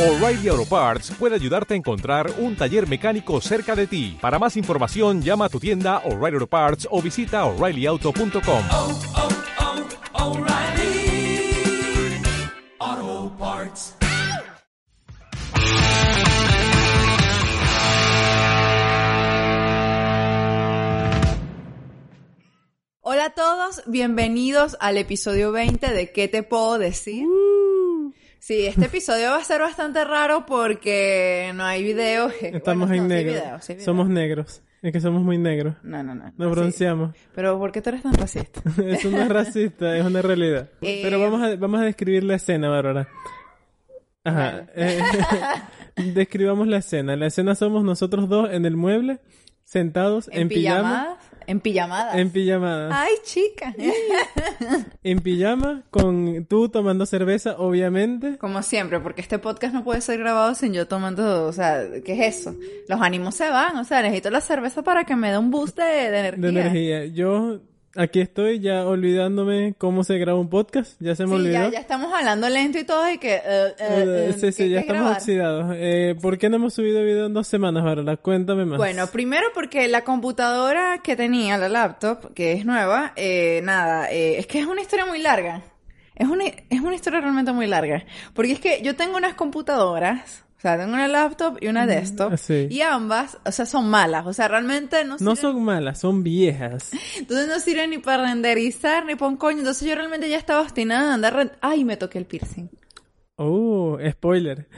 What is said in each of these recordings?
O'Reilly Auto Parts puede ayudarte a encontrar un taller mecánico cerca de ti. Para más información, llama a tu tienda O'Reilly Auto Parts o visita oreillyauto.com. oh, oh, O'Reilly Auto Parts. Hola a todos, bienvenidos al episodio 20 de ¿Qué te puedo decir? Sí, este episodio va a ser bastante raro porque no hay video. Estamos Bueno, en no, sí negro. sí somos negros. Es que somos muy negros. No, no, no. Nos sí. bronceamos. Pero ¿por qué tú eres tan racista? Eso no es racista, es una realidad. Eh, Pero vamos a, vamos a describir la escena, Bárbara. Ajá. eh, describamos la escena. La escena somos nosotros dos en el mueble, sentados en, ¿En pijama. En pijamadas. En pijama. Ay, chica. En pijama, con tú tomando cerveza, obviamente. Como siempre, porque este podcast no puede ser grabado sin yo tomando, o sea, ¿qué es eso? Los ánimos se van, o sea, necesito la cerveza para que me dé un boost de, de energía. De energía. Yo aquí estoy ya olvidándome cómo se graba un podcast. Ya se me Sí, olvidó. ya, ya estamos hablando lento y todo y que... eh, Eh, eh, sí, ¿qué- sí, ya es estamos grabar? oxidados. Eh, ¿Por qué no hemos subido video en dos semanas, Bárbara? Cuéntame más. Bueno, primero porque la computadora que tenía, la laptop, que es nueva, eh, nada, eh, es que es una historia muy larga. Es una, es una historia realmente muy larga. Porque es que yo tengo unas computadoras, o sea, tengo una laptop y una desktop, sí. y ambas, o sea, son malas. O sea, realmente no no sirven, son malas, son viejas. entonces no sirven ni para renderizar ni para un coño. Entonces yo realmente ya estaba obstinada en andar... Ay, me toqué el piercing. Oh, spoiler.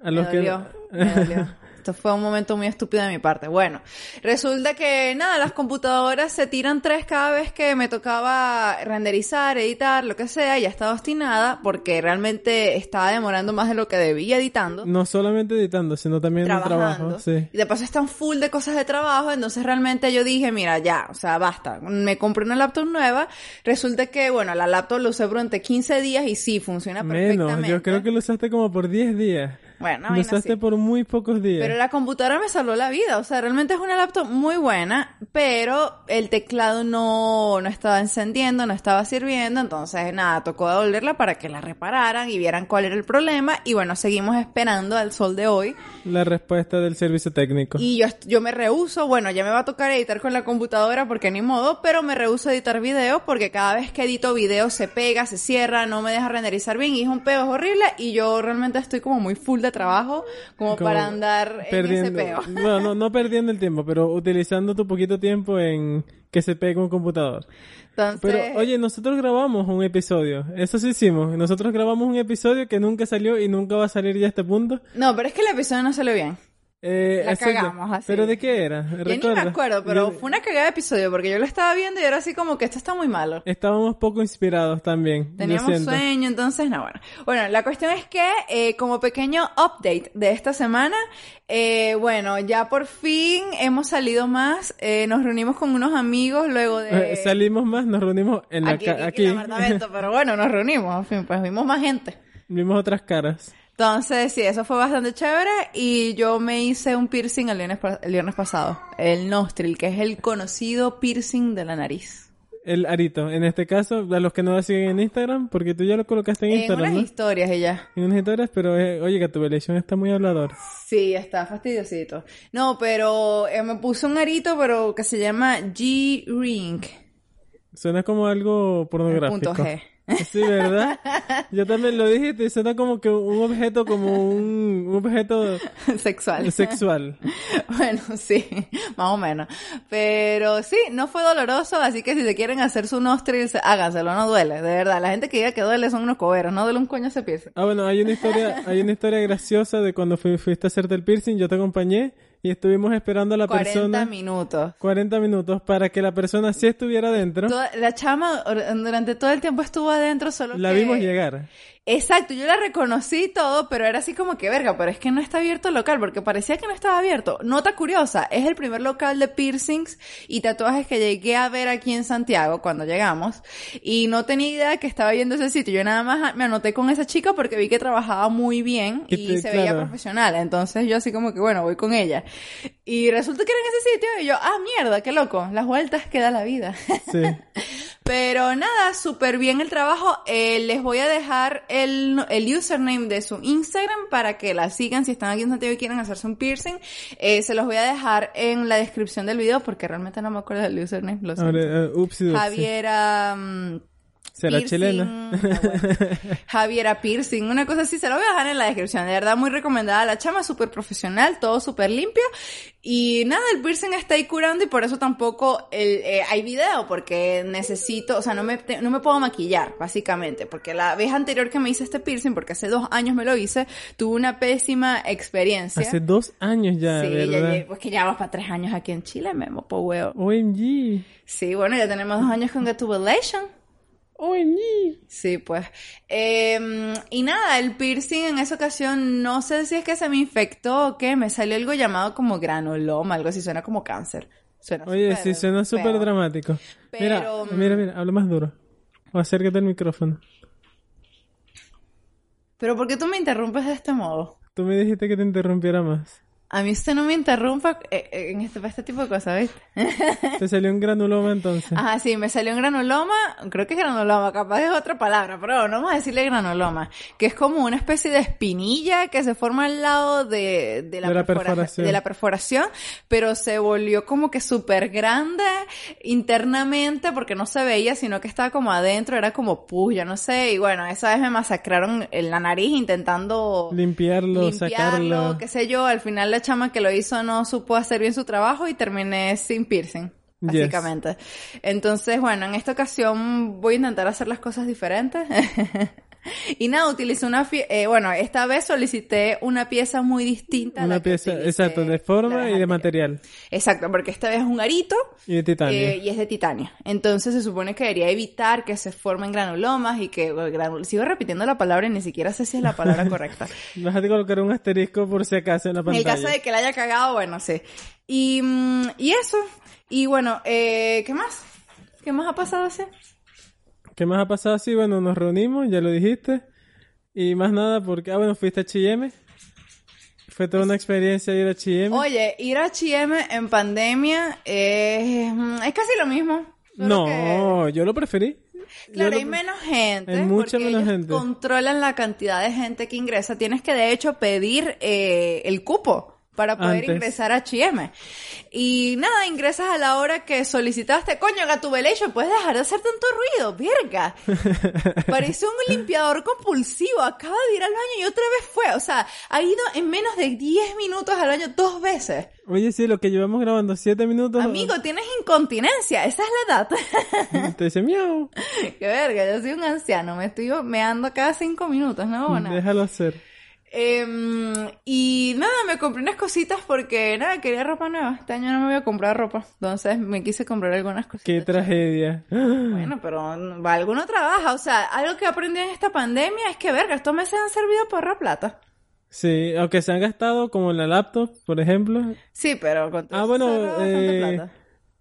A Me los que dolió, me dolió. Esto fue un momento muy estúpido de mi parte. Bueno, resulta que nada, las computadoras se tiran tres cada vez que me tocaba renderizar, editar, lo que sea, ya estaba obstinada porque realmente estaba demorando más de lo que debía editando. no solamente editando, sino también el Trabajando. trabajo, sí. Y de paso están full de cosas de trabajo, entonces realmente yo dije, mira, ya, o sea, basta. Me compré una laptop nueva. Resulta que, bueno, la laptop la usé durante 15 días y sí, funciona perfectamente. Menos, yo creo que lo usaste como por 10 días. Bueno, vaina usaste por muy pocos días. Pero la computadora me salvó la vida, o sea, realmente es una laptop muy buena, pero el teclado no, no estaba encendiendo, no estaba sirviendo, entonces nada, tocó devolverla para que la repararan y vieran cuál era el problema, y bueno, seguimos esperando al sol de hoy, La respuesta del servicio técnico. y yo, yo me rehuso, bueno, ya me va a tocar editar con la computadora porque ni modo, pero me rehuso a editar videos porque cada vez que edito videos se pega, se cierra, no me deja renderizar bien, y es un peo, es horrible, y yo realmente estoy como muy full de trabajo, como, Como para andar perdiendo, en ese peo. No, no, no perdiendo el tiempo, pero utilizando tu poquito tiempo en que se pegue un computador. Entonces, Pero, oye, nosotros grabamos un episodio. Eso sí hicimos. Nosotros grabamos un episodio que nunca salió y nunca va a salir ya a este punto. no, pero es que el episodio no salió bien. Eh, La exacto. cagamos así. ¿Pero de qué era? Yo ni me acuerdo, pero Yo- fue una cagada de episodio porque yo lo estaba viendo y era así como que esto está muy malo. Estábamos poco inspirados también. Teníamos sueño, entonces no, bueno. Bueno, la cuestión es que eh, como pequeño update de esta semana, eh, bueno, ya por fin hemos salido más, eh, nos reunimos con unos amigos luego de... Eh, Salimos más, nos reunimos en la aquí, ca- aquí, aquí. en el apartamento, pero bueno, nos reunimos, en fin, pues vimos más gente. Vimos otras caras. Entonces, sí, eso fue bastante chévere y yo me hice un piercing el viernes, el viernes pasado, el nostril, que es el conocido piercing de la nariz. El arito. En este caso, a los que no la siguen en Instagram, porque tú ya lo colocaste en En Instagram, unas ¿no? historias ella. En unas historias, pero eh, oye, que tu elección está muy hablador. Sí, está fastidiosito. No, pero eh, me puse un arito, pero que se llama G-Ring. Suena como algo pornográfico. punto G. Sí, ¿verdad? Yo también lo dije y suena como que un objeto, como un, un objeto Sexual. sexual. Bueno, sí, más o menos. Pero sí, no fue doloroso, así que si se quieren hacer su nostril, se- háganselo, no duele, de verdad. La gente que diga que duele son unos coberos, no duele un coño ese piercing. Ah, bueno, hay una historia, hay una historia graciosa de cuando fui- fuiste a hacerte el piercing, yo te acompañé y estuvimos esperando a la 40 persona minutos. 40 minutos para que la persona sí estuviera dentro. Toda- la chama durante todo el tiempo estuvo adentro, solo La que- vimos llegar. Exacto, yo la reconocí y todo, pero era así como que verga, pero es que no está abierto el local, porque parecía que no estaba abierto. Nota curiosa, es el primer local de piercings y tatuajes que llegué a ver aquí en Santiago cuando llegamos, y no tenía idea de que estaba yendo a ese sitio. Yo nada más me anoté con esa chica porque vi que trabajaba muy bien y, se veía profesional, entonces yo así como que bueno, voy con ella. Y resulta que era en ese sitio y yo, ah, mierda, qué loco, las vueltas que da la vida. Sí. Pero nada, súper bien el trabajo. Eh, les voy a dejar el, el username de su Instagram para que la sigan si están aquí en Santiago y quieren hacerse un piercing. Eh, se los voy a dejar en la descripción del video porque realmente no me acuerdo del username. Lo siento. Ahora, eh. Javiera... mm, ¿Será Piercing. chilena? Ah. Javiera Piercing, una cosa así, se lo voy a dejar en la descripción. De verdad, muy recomendada la chama, súper profesional, todo súper limpio. Y nada, el piercing está ahí curando y por eso tampoco el, eh, hay video, porque necesito, o sea, no me, te- no me puedo maquillar, básicamente. Porque la vez anterior que me hice este piercing, porque hace dos años me lo hice, tuve una pésima experiencia. Hace dos años ya, sí, ya ¿verdad? llegué- pues que ya vamos para tres años aquí en Chile, me po huevo. OMG. Sí, bueno, ya tenemos dos años con Get OMG. Sí, pues. Eh, y nada, el piercing en esa ocasión, no sé si es que se me infectó o qué, me salió algo llamado como granuloma, algo así, suena como cáncer. Suena Oye, súper sí, suena súper dramático. Mira, Pero, mm, mira, mira, habla más duro. O acércate al micrófono. Pero ¿por qué tú me interrumpes de este modo? Tú me dijiste que te interrumpiera más. A mí usted no me interrumpa eh, eh, en este, para este tipo de cosas, ¿viste? Te salió un granuloma entonces. Ajá, sí, me salió un granuloma, creo que es granuloma, capaz es otra palabra, pero bueno, vamos a decirle granuloma, que es como una especie de espinilla que se forma al lado de, de la, De la perfora- perforación. de la perforación, pero se volvió como que súper grande internamente porque no se veía, sino que estaba como adentro, era como pus, yo no sé, y bueno, esa vez me masacraron en la nariz intentando Limpiarlo, sacarlo. qué sé yo, al final la chama que lo hizo no supo hacer bien su trabajo y terminé sin piercing, Yes. básicamente. Entonces, bueno, en esta ocasión voy a intentar hacer las cosas diferentes. y nada, utilicé una, eh, bueno, esta vez solicité una pieza muy distinta. a la Una que pieza, utilicé exacto, de forma y de material. Exacto, porque esta vez es un arito Y de titanio. eh, y es de titanio. Entonces se supone que debería evitar que se formen granulomas y que bueno, granul- sigo repitiendo la palabra y ni siquiera sé si es la palabra correcta. Vas a colocar un asterisco por si acaso en la En pantalla. el caso de que la haya cagado, bueno, sí. Y, mm, y eso. Y bueno, eh, ¿qué más? ¿Qué más ha pasado así? ¿Qué más ha pasado? Sí, bueno, nos reunimos, ya lo dijiste. Y más nada porque, ah, bueno, fuiste a H&M. Fue toda una experiencia ir a H&M. Oye, ir a H&M en pandemia mm, es casi lo mismo. Solo que- no, yo lo preferí. Claro, lo hay menos gente. Hay mucha porque menos ellos gente. controlan la cantidad de gente que ingresa. Tienes que, de hecho, pedir eh, el cupo para poder Antes. ingresar a H&M. Y nada, ingresas a la hora que solicitaste. Coño, Gatubelation, puedes dejar de hacer tanto ruido, verga. Parece un limpiador compulsivo. Acaba de ir al baño y otra vez fue. O sea, ha ido en menos de 10 minutos al baño dos veces. Oye, sí, lo que llevamos grabando siete minutos. Amigo, tienes incontinencia. Esa es la edad. Te dice miau. Qué verga, yo soy un anciano. Me estoy meando cada cinco minutos, ¿no? Bueno. Déjalo hacer. Em, y nada, me compré unas cositas porque nada, quería ropa nueva. Este año no me voy a comprar ropa. Entonces me quise comprar algunas cositas. Qué tragedia. Bueno, pero alguno trabaja. O sea, algo que aprendí en esta pandemia es que, verga, estos meses han servido para ahorrar plata. Sí, aunque se han gastado como en la laptop, por ejemplo. Sí, pero con Ah, bueno, eh, plata.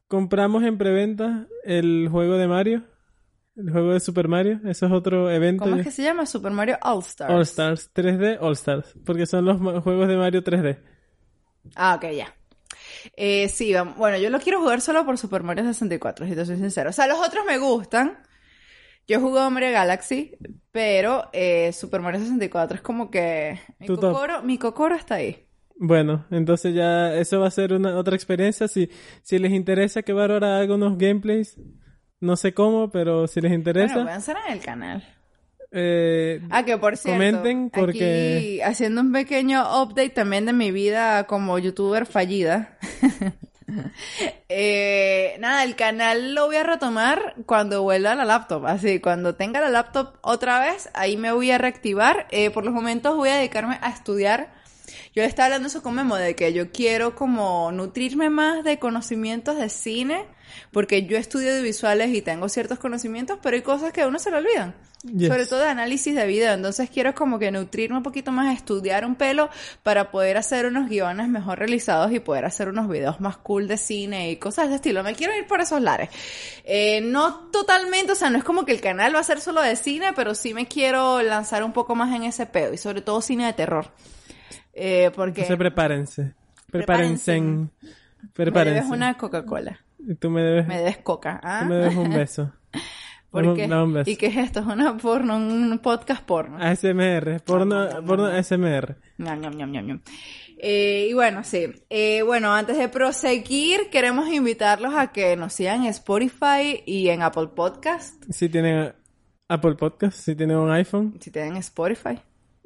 compramos en preventa el juego de Mario. El juego de Super Mario. Eso es otro evento. ¿Cómo es que se llama? Super Mario All Stars. All Stars 3D All Stars. Porque son los juegos de Mario 3D. Ah, ok, ya. Eh, sí, bueno, yo lo quiero jugar solo por Super Mario 64, si te soy sincero. O sea, los otros me gustan. Yo he jugado Mario Galaxy, pero eh, Super Mario 64 es como que... Mi cocoro, mi cocoro está ahí. Bueno, entonces ya eso va a ser una otra experiencia. Si, si les interesa que Bárbara haga unos gameplays, no sé cómo, pero si les interesa, Bueno, pueden ser en el canal. eh, Ah, que por cierto, Comenten porque- aquí haciendo un pequeño update también de mi vida como youtuber fallida. Eh, nada, el canal lo voy a retomar cuando vuelva a la laptop. Así, cuando tenga la laptop otra vez, ahí me voy a reactivar. Eh, por los momentos voy a dedicarme a estudiar. Yo estaba hablando eso con Memo de que yo quiero como nutrirme más de conocimientos de cine, porque yo estudio de visuales y tengo ciertos conocimientos, pero hay cosas que a uno se le olvidan. Yes. Sobre todo de análisis de video. Entonces quiero como que nutrirme un poquito más, estudiar un pelo para poder hacer unos guiones mejor realizados y poder hacer unos videos más cool de cine y cosas de estilo. Me quiero ir por esos lares. Eh, no totalmente, o sea, no es como que el canal va a ser solo de cine, pero sí me quiero lanzar un poco más en ese pedo y sobre todo cine de terror. Eh, porque entonces prepárense. Prepárense. Prepárense. me debes una Coca-Cola. Tú me debes, Me debes coca. ¿ah? tú me debes un beso. ¿Por Dame- qué? dame un beso. ¿Y qué es esto? Es una porno, un podcast porno. ASMR, porno, porno ASMR. Ñam, ñam, ñam. Eh, y bueno, sí. Eh, bueno, antes de proseguir, queremos invitarlos a que nos sigan en Spotify y en Apple Podcast. Si tienen Apple Podcast, si tienen un iPhone, Si tienen Spotify.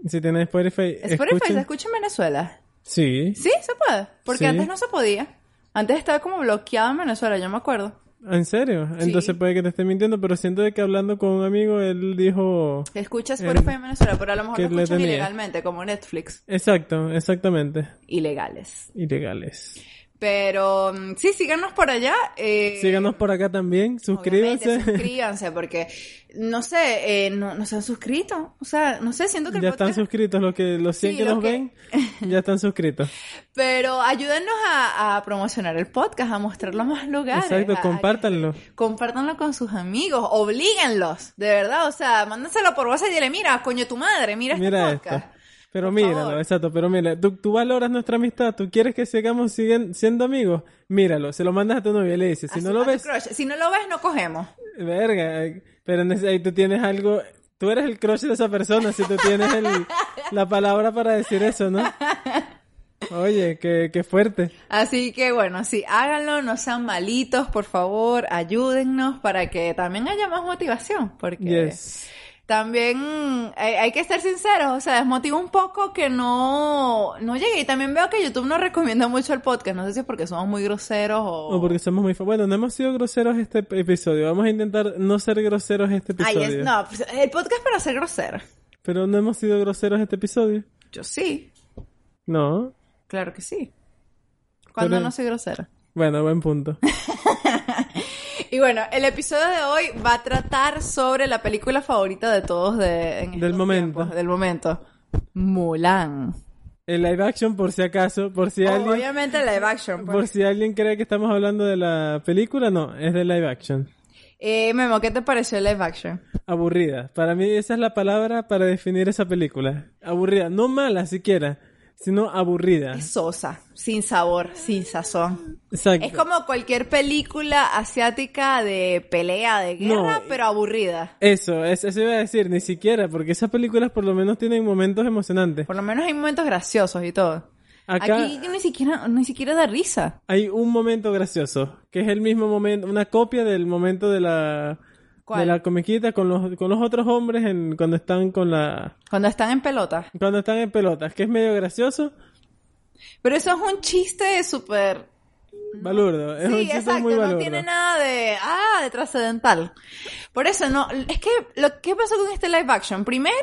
Si tienen Spotify, Spotify escuchen. se escucha en Venezuela. Sí. Sí, se puede. Porque Sí. antes no se podía. Antes estaba como bloqueado en Venezuela, yo me acuerdo. ¿En serio? Entonces puede que te esté mintiendo, pero siento de que hablando con un amigo, él dijo... Se escucha Spotify en Venezuela, pero a lo mejor lo tenía. ilegalmente, como Netflix. Exacto, exactamente. Ilegales. Ilegales. Pero mm, sí, síganos por allá. eh, Síganos por acá también, suscríbanse. suscríbanse, porque no sé, eh, no, no se han suscrito. O sea, no sé, siento que el Ya están podcast- suscritos, los que los 100 Sí, que los nos que- ven, ya están suscritos. Pero ayúdennos a, a promocionar el podcast, a mostrarlo a más lugares. Exacto, a- a- compártanlo. Compártanlo con sus amigos, oblíguenlos, de verdad, o sea, mándenselo por WhatsApp y dile, mira, coño tu madre, mira, Mira este esto. Pero míralo, exacto, pero mira, tú, tú valoras nuestra amistad, tú quieres que sigamos siguen- siendo amigos, míralo, se lo mandas a tu novia y le dices, si A no su- lo ves, crush. Si no lo ves, no cogemos. verga, pero ahí tú tienes algo, tú eres el crush de esa persona, si tú tienes el- la palabra para decir eso, ¿no? Oye, qué, qué fuerte. Así que bueno, sí, háganlo, no sean malitos, por favor, ayúdennos para que también haya más motivación, porque Yes. También hay, hay que ser sinceros, o sea, desmotiva un poco que no, no llegue. Y también veo que YouTube no recomienda mucho el podcast, no sé si es porque somos muy groseros o... O porque somos muy... Bueno, no hemos sido groseros este episodio, vamos a intentar no ser groseros este Ay, episodio. es- no, pues, el podcast para ser grosero. Pero no hemos sido groseros este episodio. Yo sí, No. claro que sí. Cuando Pero- no soy grosera. Bueno, buen punto. Y bueno, el episodio de hoy va a tratar sobre la película favorita de todos de, en Del momento. tiempos, del momento. Mulan. El live action, por si acaso, por si alguien... Obviamente live action. pues. Por si alguien cree que estamos hablando de la película, no, es de live action. Eh, Memo, ¿qué te pareció el live action? Aburrida. Para mí esa es la palabra para definir esa película. Aburrida. No mala siquiera, sino aburrida. Es sosa, sin sabor, sin sazón. Exacto. Es como cualquier película asiática de pelea, de guerra, No. pero aburrida. Eso, es- eso iba a decir, ni siquiera, porque esas películas por lo menos tienen momentos emocionantes. Por lo menos hay momentos graciosos y todo. Acá Aquí ni siquiera, ni siquiera da risa. hay un momento gracioso, que es el mismo momento, una copia del momento de la ¿Cuál? de la comiquita con los con los otros hombres en, cuando están con la Cuando están en pelota. cuando están en pelotas, que es medio gracioso, Pero eso es un chiste súper balurdo, es un sí, chiste exacto, muy no tiene nada de, ah, de trascendental. Por eso no, es que lo que pasó con este live action, primero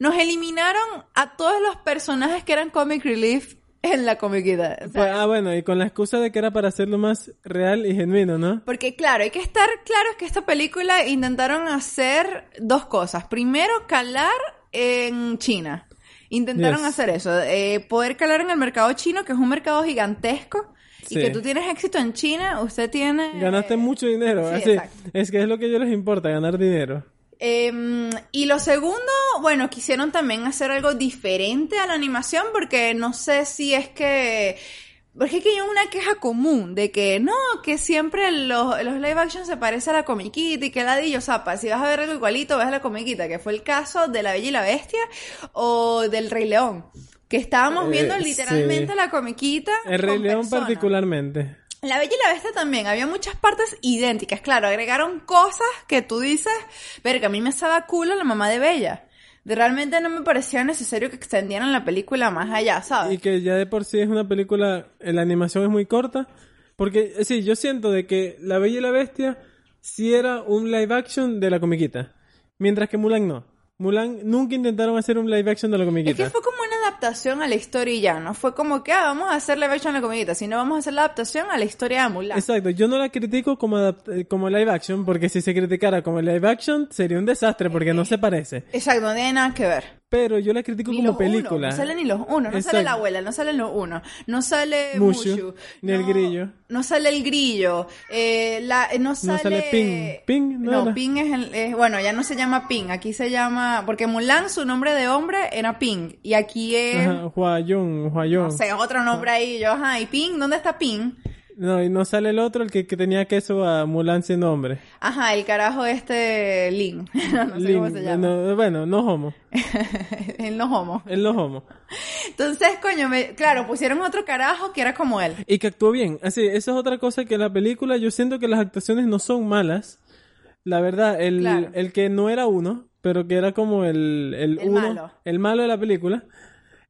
nos eliminaron a todos los personajes que eran comic relief en la comiquita. O sea, Pues, ah, bueno, y con la excusa de que era para hacerlo más real y genuino, ¿no? Porque claro, hay que estar claros que esta película intentaron hacer dos cosas. Primero, calar en China. Intentaron Yes. hacer eso, eh, poder calar en el mercado chino, que es un mercado gigantesco, y Sí. que tú tienes éxito en China, usted tiene... Ganaste mucho dinero, sí, así. exacto. Es que es lo que a ellos les importa, ganar dinero. Eh, y lo segundo, bueno, quisieron también hacer algo diferente a la animación porque no sé si es que... Porque es que hay una queja común de que no, que siempre los, los live action se parece a la comiquita y que ladillo, o sea, pa- si vas a ver algo igualito, ves a la comiquita, que fue el caso de La Bella y la Bestia o del Rey León, que estábamos Eh, viendo literalmente sí. la comiquita. El Rey León particularmente. La Bella y la Bestia también, había muchas partes idénticas, claro, agregaron cosas que tú dices, verga, a mí me estaba culo la mamá de Bella. Realmente no me parecía necesario que extendieran la película más allá, ¿sabes? Y que ya de por sí es una película, eh, la animación es muy corta. Porque, eh, sí, yo siento de que La Bella y la Bestia sí era un live action de la comiquita. Mientras que Mulan no. Mulan nunca intentaron hacer un live action de la Es comiquita. que fue como una adaptación a la historia y ya, no fue como que, ah, vamos a hacer live action a la comiquita, sino vamos a hacer la adaptación a la historia de Mulan. Exacto, yo no la critico como, eh, como live action, porque si se criticara como live action sería un desastre, porque no se parece. Exacto, no tiene nada que ver. Pero yo la critico Ni como los película. uno, no salen ni los uno, no Exacto. sale la abuela, no salen los uno, no sale Mushu, Mushu, ni el no- grillo. No sale el grillo, eh, la, eh, no sale... sale Ping. Ping, ¿no no? Ping es el, es- bueno, ya no se llama Ping, aquí se llama, porque Mulan su nombre de hombre era Ping, y aquí es, Ajá, Huayun, Huayun. no sé, otro nombre ahí, yo, ajá, y Ping, ¿dónde está Ping? No, y no sale el otro, el que, que tenía queso a Mulan siendo hombre. Ajá, el carajo este Lin. no sé cómo Lin, se llama. no, bueno, no homo. el no homo. Él no homo. Entonces, coño, me- claro, pusieron otro carajo que era como él. Y que actuó bien. Así, esa es otra cosa que en la película yo siento que las actuaciones no son malas. La verdad, el, Claro. el que no era uno, pero que era como el, el, El uno, malo. el malo de la película,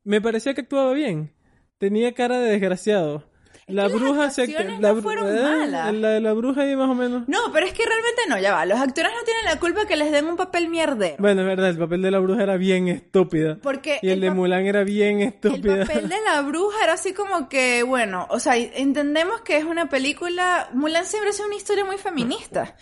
me parecía que actuaba bien. Tenía cara de desgraciado. La que las bruja se la, no fueron eh, malas. La de la bruja ahí más o menos. No, pero es que realmente no, ya va. Los actores no tienen la culpa que les den un papel mierdero. Bueno, es verdad, el papel de la bruja era bien estúpida. Porque y el, el de Mulan era bien El estúpida. papel de la bruja era así como que, bueno, o sea, entendemos que es una película, Mulan siempre ha sido una historia muy feminista.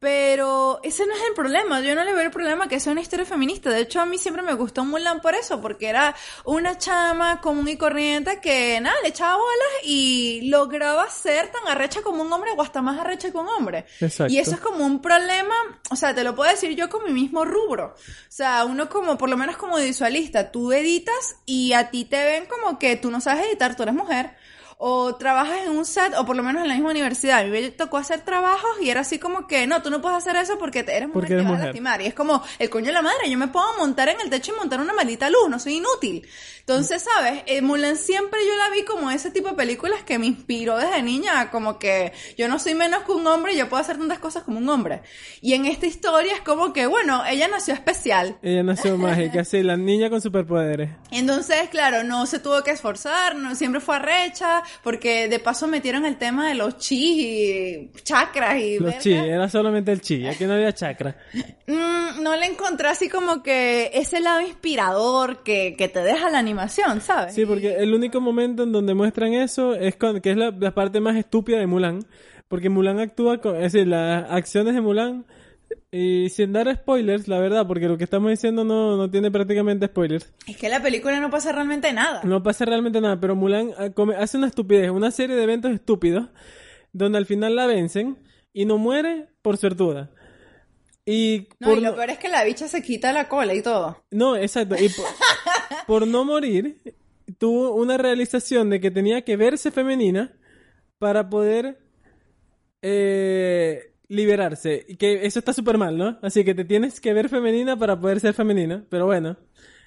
Pero ese no es el problema, yo no le veo el problema que sea una historia feminista. De hecho, a mí siempre me gustó Mulan por eso, porque era una chama común y corriente que, nada, le echaba bolas y lograba ser tan arrecha como un hombre o hasta más arrecha que un hombre. Exacto. Y eso es como un problema, o sea, te lo puedo decir yo con mi mismo rubro. O sea, uno como, por lo menos como visualista, tú editas y a ti te ven como que tú no sabes editar, tú eres mujer. O trabajas en un set, o por lo menos en la misma universidad. A mí me tocó hacer trabajos y era así como que, no, tú no puedes hacer eso porque te- eres mujer Porque te vas a lastimar. Y es como, el coño de la madre, yo me puedo montar en el techo y montar una maldita luz, no soy inútil. Entonces, ¿sabes? Eh, Mulan siempre yo la vi como ese tipo de películas que me inspiró desde niña, como que yo no soy menos que un hombre y yo puedo hacer tantas cosas como un hombre. Y en esta historia es como que, bueno, ella nació especial. Ella nació mágica, sí, la niña con superpoderes. Entonces, claro, no se tuvo que esforzar, no siempre fue arrecha, porque de paso metieron el tema de los chi y chakras y Los verga. chi, era solamente el chi, aquí no había chakra. Mm, no le encontré así como que ese lado inspirador que, que te deja la animación, ¿sabes? Sí, porque el único momento en donde muestran eso es con, que es la, la parte más estúpida de Mulan. Porque Mulan actúa con, es decir, las acciones de Mulan, y sin dar spoilers, la verdad, porque lo que estamos diciendo no, no tiene prácticamente spoilers. Es que en la película no pasa realmente nada. No pasa realmente nada, pero Mulan ah, hace una estupidez, una serie de eventos estúpidos, donde al final la vencen y no muere por suertuda. Y No, por y lo peor es que la bicha se quita la cola y todo. No, exacto. Y por, por no morir, tuvo una realización de que tenía que verse femenina para poder eh, liberarse. Que eso está súper mal, ¿no? Así que te tienes que ver femenina para poder ser femenina. Pero bueno.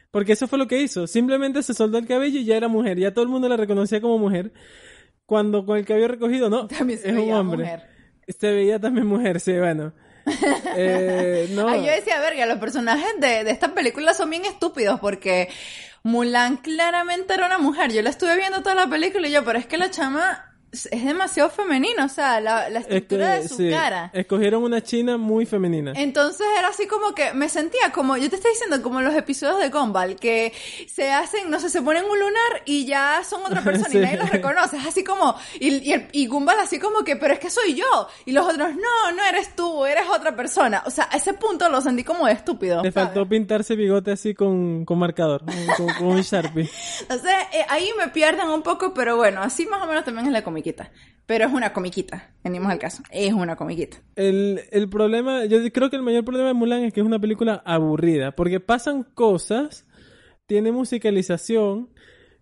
Porque eso fue lo que hizo. Simplemente se soltó el cabello y ya era mujer. Ya todo el mundo la reconocía como mujer. Cuando con el cabello recogido, no. También se es un veía hombre. mujer. Se veía también mujer, sí, bueno. Eh, no. Ay, yo decía, verga, los personajes de, de esta película son bien estúpidos porque Mulan claramente era una mujer. Yo la estuve viendo toda la película y yo, pero es que la chama es demasiado femenina, o sea, la, la Es estructura que, de su sí, cara. Escogieron una china muy femenina. Entonces era así como que me sentía como, yo te estoy diciendo como los episodios de Gumball, que se hacen, no sé, se ponen un lunar y ya son otra persona Sí. y nadie los reconoce. Es así como, y, y, el- y Gumball así como que, pero es que soy yo. Y los otros, no, no eres tú, eres otra persona. O sea, a ese punto lo sentí como de estúpido. Le ¿sabes? faltó pintarse bigote así con, con marcador, con, con un Sharpie. Entonces, eh, ahí me pierden un poco, pero bueno, así más o menos también es la comiquita. Pero es una comiquita, venimos al caso. Es una comiquita. El, el problema, yo creo que el mayor problema de Mulan es que es una película aburrida, porque pasan cosas, tiene musicalización,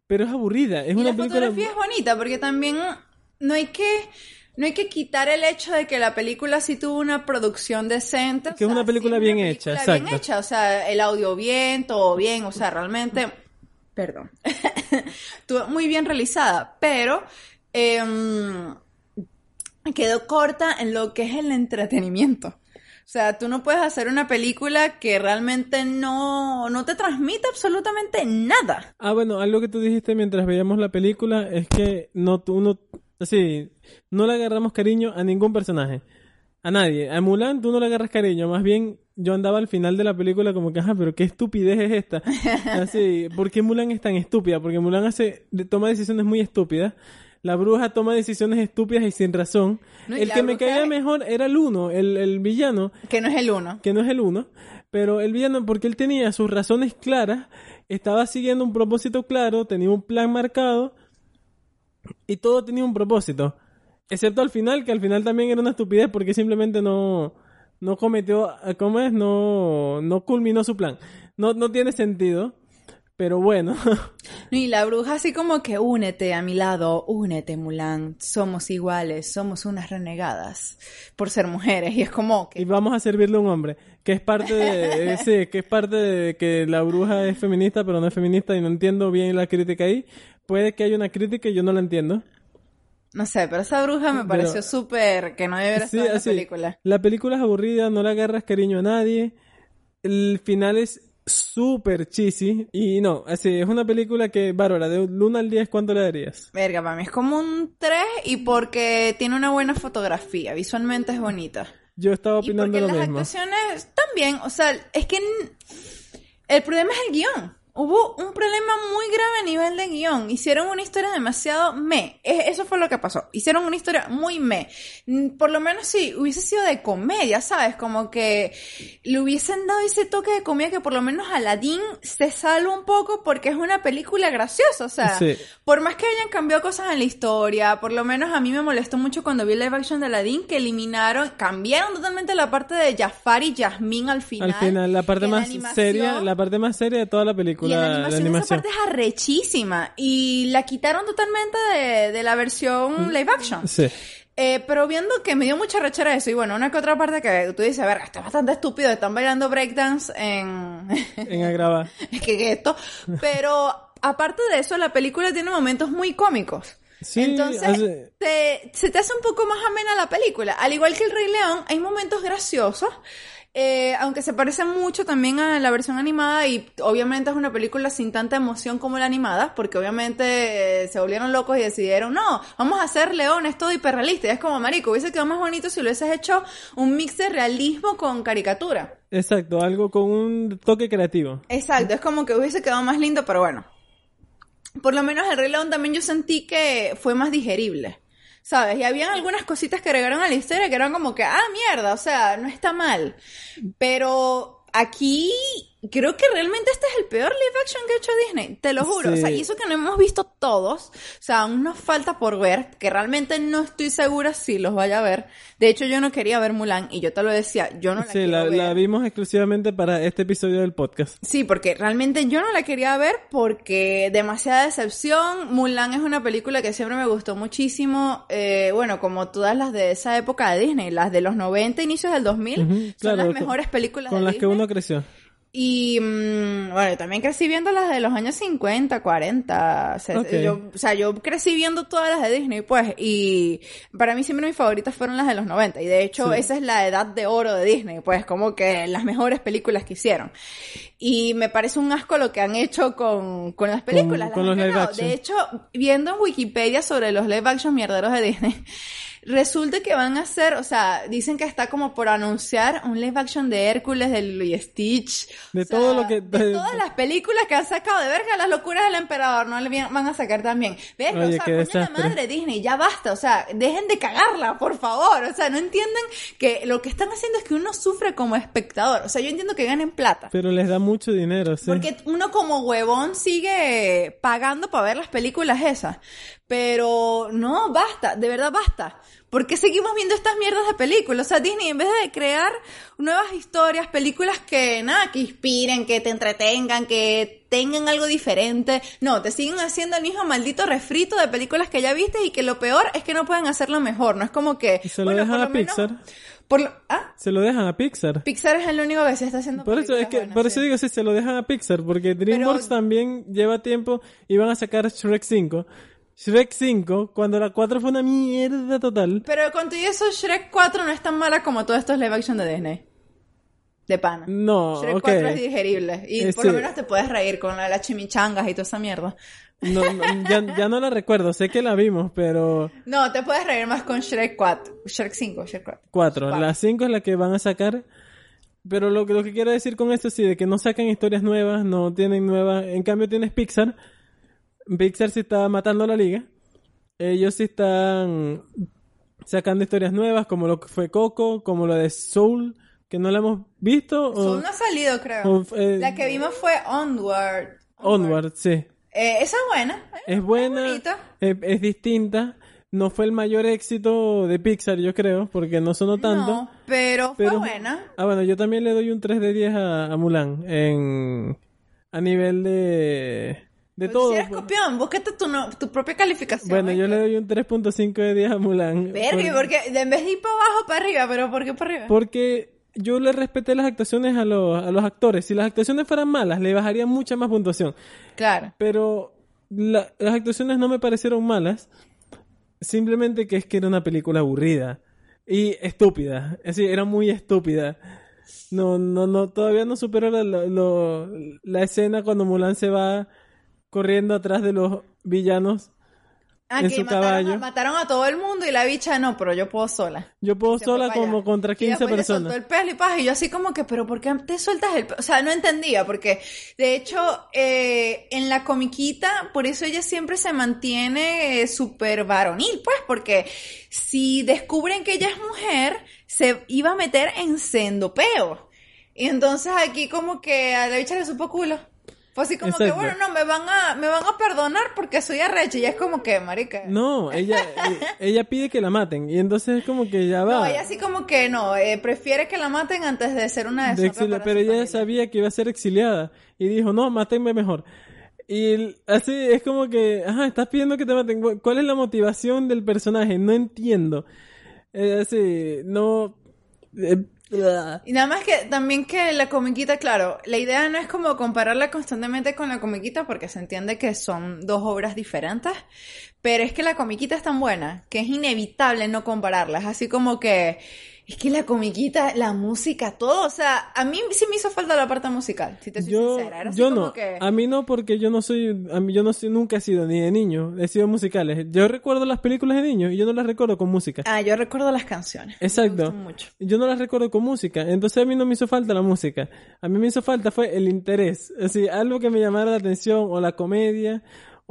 pero es aburrida. Es y una la película... fotografía es bonita porque también no hay que no hay que quitar el hecho de que la película sí tuvo una producción decente. o Que es una película sí bien una hecha, película bien exacto. hecha, o sea, el audio bien, todo bien, o sea, realmente, perdón, estuvo muy bien realizada, pero em, quedó corta en lo que es el entretenimiento. O sea, tú no puedes hacer una película que realmente no, no te transmite absolutamente nada. Ah, bueno, algo que tú dijiste mientras veíamos la película es que no, tú no, así, no le agarramos cariño a ningún personaje. A nadie. A Mulan tú no le agarras cariño. Más bien, yo andaba al final de la película como que, ajá, pero qué estupidez es esta. Así, ¿por qué Mulan es tan estúpida? Porque Mulan hace, toma decisiones muy estúpidas. La bruja toma decisiones estúpidas y sin razón. No, y el que me caía mejor era el uno, el, el villano Que no es el uno. que no es el uno, pero el villano, porque él tenía sus razones claras, estaba siguiendo un propósito claro, tenía un plan marcado, y todo tenía un propósito. Excepto al final, que al final también era una estupidez porque simplemente no, no cometió, ¿cómo es? No, no culminó su plan. No, no tiene sentido. Pero bueno, Y la bruja así como que únete a mi lado, únete Mulan, somos iguales, somos unas renegadas por ser mujeres y es como y que vamos a servirle a un hombre, que es parte de, eh, sí, que es parte de que la bruja es feminista, pero no es feminista y no entiendo bien la crítica ahí. Puede que haya una crítica y yo no la entiendo. no sé, pero esa bruja me pareció súper que no debería Sí, estar en la película. La película es aburrida, no le agarras cariño a nadie. El final es súper cheesy. Y no, así, es una película que, Bárbara, de un 1 al 10, ¿cuánto le darías? Verga, para mí es como un 3 y porque tiene una buena fotografía, visualmente es bonita. Yo estaba Y opinando porque lo las mismo. actuaciones también, o sea, es que el problema es el guion. Hubo un problema muy grave a nivel de guion. Hicieron una historia demasiado me. Eso fue lo que pasó. Hicieron una historia muy me. Mm, Por lo menos si hubiese sido de comedia, ¿sabes? Como que le hubiesen dado ese toque de comedia que por lo menos Aladdin se salva un poco porque es una película graciosa. O sea, Sí. por más que hayan cambiado cosas en la historia, por lo menos a mí me molestó mucho cuando vi el live action de Aladdin que eliminaron, cambiaron totalmente la parte de Jafar y Jasmine al final. Al final, la parte más animación- seria, la parte más seria de toda la película, y en la la animación, animación. esa parte es arrechísima. Y la quitaron totalmente de, de la Mm. versión live action. Sí. Eh, pero viendo que me dio mucha rechera eso, y bueno, una que otra parte que tú dices, a ver, esto es bastante estúpido, están bailando breakdance en... En agrava. es que que esto, pero aparte de eso, la película tiene momentos muy cómicos. Sí, Entonces, hace- te- se te hace un poco más amena la película. Al igual que El Rey León, hay momentos graciosos, eh, aunque se parece mucho también a la versión animada y obviamente es una película sin tanta emoción como la animada, porque obviamente eh, se volvieron locos y decidieron, no, vamos a hacer leones todo hiperrealista. Y es como, marico, hubiese quedado más bonito si lo hubieses hecho un mix de realismo con caricatura. Exacto, algo con un toque creativo. Exacto, es como que hubiese quedado más lindo, pero bueno. Por lo menos el Rey León también yo sentí que fue más digerible. ¿Sabes? Y habían algunas cositas que agregaron a la historia que eran como que, ah, mierda, o sea, no está mal. Pero aquí creo que realmente este es el peor live action que ha hecho Disney, te lo juro. O sea, y eso que no hemos visto todos, o sea, aún nos falta por ver, que realmente no estoy segura si los vaya a ver. De hecho, yo no quería ver Mulan y yo te lo decía, yo no la sí, la, ver. la vimos exclusivamente para este episodio del podcast. Sí, porque realmente yo no la quería ver porque demasiada decepción. Mulan es una película que siempre me gustó muchísimo. Eh, bueno, como todas las de esa época de Disney, las de los 90, inicios del 2000, Ujú, son claro, las con- mejores películas Con de las que Disney. uno creció. Y mm, bueno, también crecí viendo las de los años 50, 40. o sea, Ok. yo, o sea, yo crecí viendo todas las de Disney, pues. Y para mí siempre mis favoritas fueron las de los 90. Y de hecho, Sí. esa es la edad de oro de Disney, pues, como que las mejores películas que hicieron. Y me parece un asco lo que han hecho con, con las películas. las con los live action. De hecho, viendo en Wikipedia sobre los live action mierderos de Disney, resulta que van a hacer, o sea, dicen que está como por anunciar un live action de Hércules, de Lilo Stitch. De O sea, todo lo que- De todas las películas que han sacado de verga, las locuras del emperador, no le van a sacar también. Verga, Oye, o sea, coño la madre Disney, ya basta, o sea, dejen de cagarla, por favor. O sea, no entienden que lo que están haciendo es que uno sufre como espectador. O sea, yo entiendo que ganen plata. Pero les da mucho dinero, sí. Porque uno como huevón sigue pagando para ver las películas esas. Pero no, basta, de verdad basta. ¿Por qué seguimos viendo estas mierdas de películas? O sea, Disney, en vez de crear nuevas historias, películas que nada, que inspiren, que te entretengan, que tengan algo diferente, no, te siguen haciendo el mismo maldito refrito de películas que ya viste y que lo peor es que no pueden hacerlo mejor. No es como que. Se lo bueno, dejan por a menos- Pixar. por lo- ¿Ah? Se lo dejan a Pixar. Pixar es el único que se está haciendo Por eso es que, buenas, por sí. eso digo, sí, se lo dejan a Pixar, porque DreamWorks también lleva tiempo y van a sacar Shrek 5. Shrek 5, cuando la 4 fue una mierda total. Pero con todo y eso, Shrek 4 no es tan mala como todos estos live action de Disney. De pana. No, Shrek ok. 4 es digerible. Y Eh, por lo sí. menos te puedes reír con la de las chimichangas y toda esa mierda. No, no, ya, ya no la recuerdo, sé que la vimos, pero No, te puedes reír más con Shrek 4. Shrek 5, Shrek 4. 4. Cuatro. La 5 es la que van a sacar. Pero lo, que- lo que quiero decir con esto sí, de que no sacan historias nuevas, no tienen nuevas. En cambio tienes Pixar. Pixar sí está matando la liga. Ellos sí están sacando historias nuevas, como lo que fue Coco, como lo de Soul, que no la hemos visto. O, Soul no ha salido, creo. o, eh, La que vimos fue Onward. Onward, sí. Eh, esa es buena. Es buena, bonita. es, es distinta. No fue el mayor éxito de Pixar, yo creo, porque no sonó tanto. No, pero fue pero- buena. Ah, bueno, yo también le doy un 3 de 10 a, a Mulan. En... a nivel de de Pues todo. Si eres copión, búscate tu, no- tu propia calificación. Bueno, yo ¿oíste? le doy un 3.5 de 10 a Mulan. Verga, Por- porque en vez de ir para abajo, para arriba, pero ¿por qué para arriba? Porque yo le respeté las actuaciones a los, a los actores. Si las actuaciones fueran malas, le bajaría mucha más puntuación. Claro. Pero la- las actuaciones no me parecieron malas. Simplemente que es que era una película aburrida. Y estúpida. Es decir, era muy estúpida. No, no, no, todavía no supero la, la escena cuando Mulan se va corriendo atrás de los villanos. Ah, en que su mataron, caballo. A, mataron a todo el mundo y la bicha no, pero yo puedo sola. Yo puedo Se sola como allá. contra Y 15 después le personas. soltó el pelo y paja, y yo así como que, pero ¿por qué te sueltas el pelo? O sea, no entendía, porque de hecho, eh, en la comiquita, por eso ella siempre se mantiene eh, súper varonil, pues, porque si descubren que ella es mujer, se iba a meter en sendopeo. Y entonces aquí como que a la bicha le supo culo. Fue así como que, bueno, no, me van a, me van a perdonar porque soy arrecha. Y es como que, marica. No, ella, eh, ella pide que la maten. Y entonces es como que ya va. No, ella así como que no, eh, prefiere que la maten antes de ser una de deshonra exili- para pero ella familia. sabía que iba a ser exiliada y dijo, no, mátenme mejor. Y así es como que, ajá, estás pidiendo que te maten. ¿Cu- ¿Cuál es la motivación del personaje? No entiendo. Eh, así, no... eh. Y nada más que también que la comiquita, claro, la idea no es como compararla constantemente con la comiquita porque se entiende que son dos obras diferentes, pero es que la comiquita es tan buena que es inevitable no compararlas, así como que es que la comiquita, la música, todo, o sea, a mí sí me hizo falta la parte musical, si te soy yo, sincera, era así yo como no, que... a mí no porque yo no soy, a mí yo no soy, nunca he sido ni de niño, he sido musicales. Yo recuerdo las películas de niño y yo no las recuerdo con música. Ah, yo recuerdo las canciones. Me Exacto. gustan mucho. Yo no las recuerdo con música, entonces a mí no me hizo falta la música. A mí me hizo falta fue el interés, decir, algo que me llamara la atención o la comedia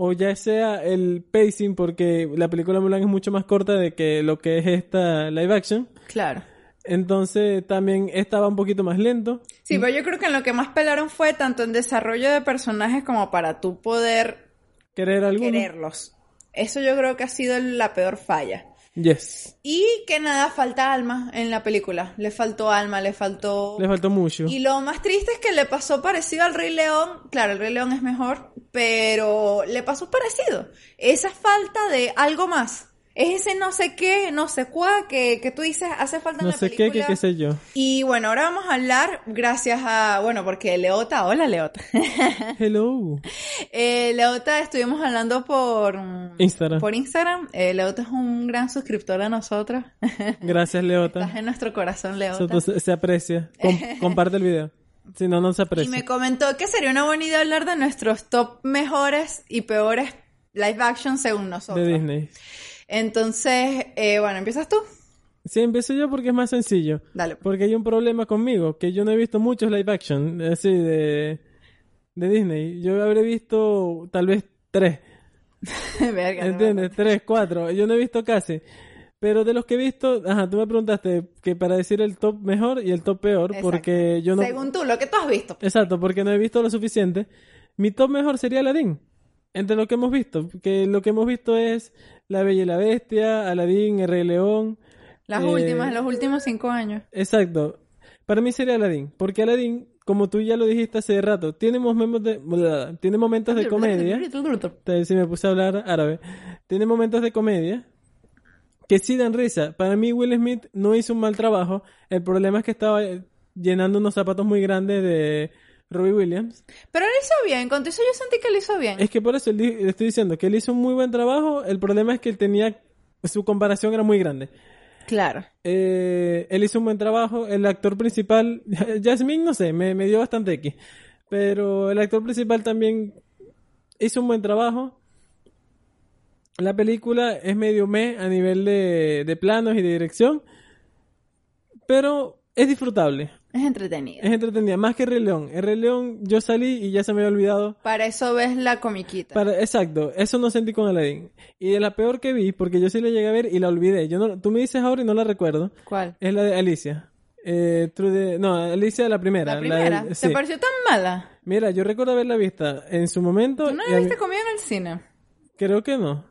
o ya sea el pacing porque la película Mulan es mucho más corta de que lo que es esta live action. Claro. Entonces también estaba un poquito más lento. Sí, pero yo creo que en lo que más pelaron fue tanto en desarrollo de personajes como para tú poder Querer alguno. quererlos. Eso yo creo que ha sido la peor falla. Yes. Y que nada, falta alma en la película. Le faltó alma, le faltó... Le faltó mucho. Y lo más triste es que le pasó parecido al Rey León. Claro, el Rey León es mejor, pero le pasó parecido. Esa falta de algo más. Es ese no sé qué, no sé cuá, que, que tú dices hace falta en No la sé qué, película. qué, qué sé yo. Y bueno, ahora vamos a hablar gracias a, bueno, porque Leota, hola Leota. Hello. eh, Leota estuvimos hablando por Instagram. Por Instagram. Eh, Leota es un gran suscriptor de nosotros. Gracias, Estás Leota. en nuestro corazón, Leota. Se, aprecia. Com- comparte el video. Si no, no se Y aprecia. me comentó que sería una buena idea hablar de nuestros top mejores y peores live action según nosotros. De Disney. Entonces, eh, bueno, ¿empiezas tú? Sí, empiezo yo porque es más sencillo. Dale. Porque hay un problema conmigo, que yo no he visto muchos live action, así de, de Disney. Yo habré visto tal vez tres, Verga, ¿entiendes? Tres, cuatro. Yo no he visto casi. Pero de los que he visto, ajá, tú me preguntaste que para decir el top mejor y el top peor, Exacto. porque yo no... Según tú, lo que tú has visto. Exacto, porque no he visto lo suficiente. Mi top mejor sería Aladdin. Entre lo que hemos visto, que lo que hemos visto es La Bella y la Bestia, Aladdin, El Rey León. Las eh, últimas, los últimos cinco años. Exacto. Para mí sería Aladdin, porque Aladdin, como tú ya lo dijiste hace rato, tiene momentos de, tiene momentos de comedia. Si me puse a hablar árabe. Tiene momentos de comedia que sí dan risa. Para mí Will Smith no hizo un mal trabajo. El problema es que estaba eh, llenando unos zapatos muy grandes de Robbie Williams. Pero él hizo bien, con eso yo sentí que lo hizo bien. Es que por eso le le estoy diciendo que él hizo un muy buen trabajo. El problema es que él tenía su comparación era muy grande. Claro. Eh, él hizo un buen trabajo. El actor principal, Jasmine, no sé, me, me dio bastante X. Pero el actor principal también hizo un buen trabajo. La película es medio me a nivel de, de planos y de dirección. Pero es disfrutable. Es entretenido. Es entretenida. Más que Rey León. El Rey León yo salí y ya se me había olvidado. Para eso ves la comiquita. Para, exacto, eso no sentí con Aladdin. Y de la peor que vi, porque yo sí la llegué a ver y la olvidé. Yo no, tú me dices ahora y no la recuerdo. ¿Cuál? Es la de Alicia. Eh, no, Alicia la primera. La primera. del- ¿Te sí. pareció tan mala? Mira, yo recuerdo haberla vista en su momento. ¿Tú no la a mí- viste conmigo en el cine? Creo que no.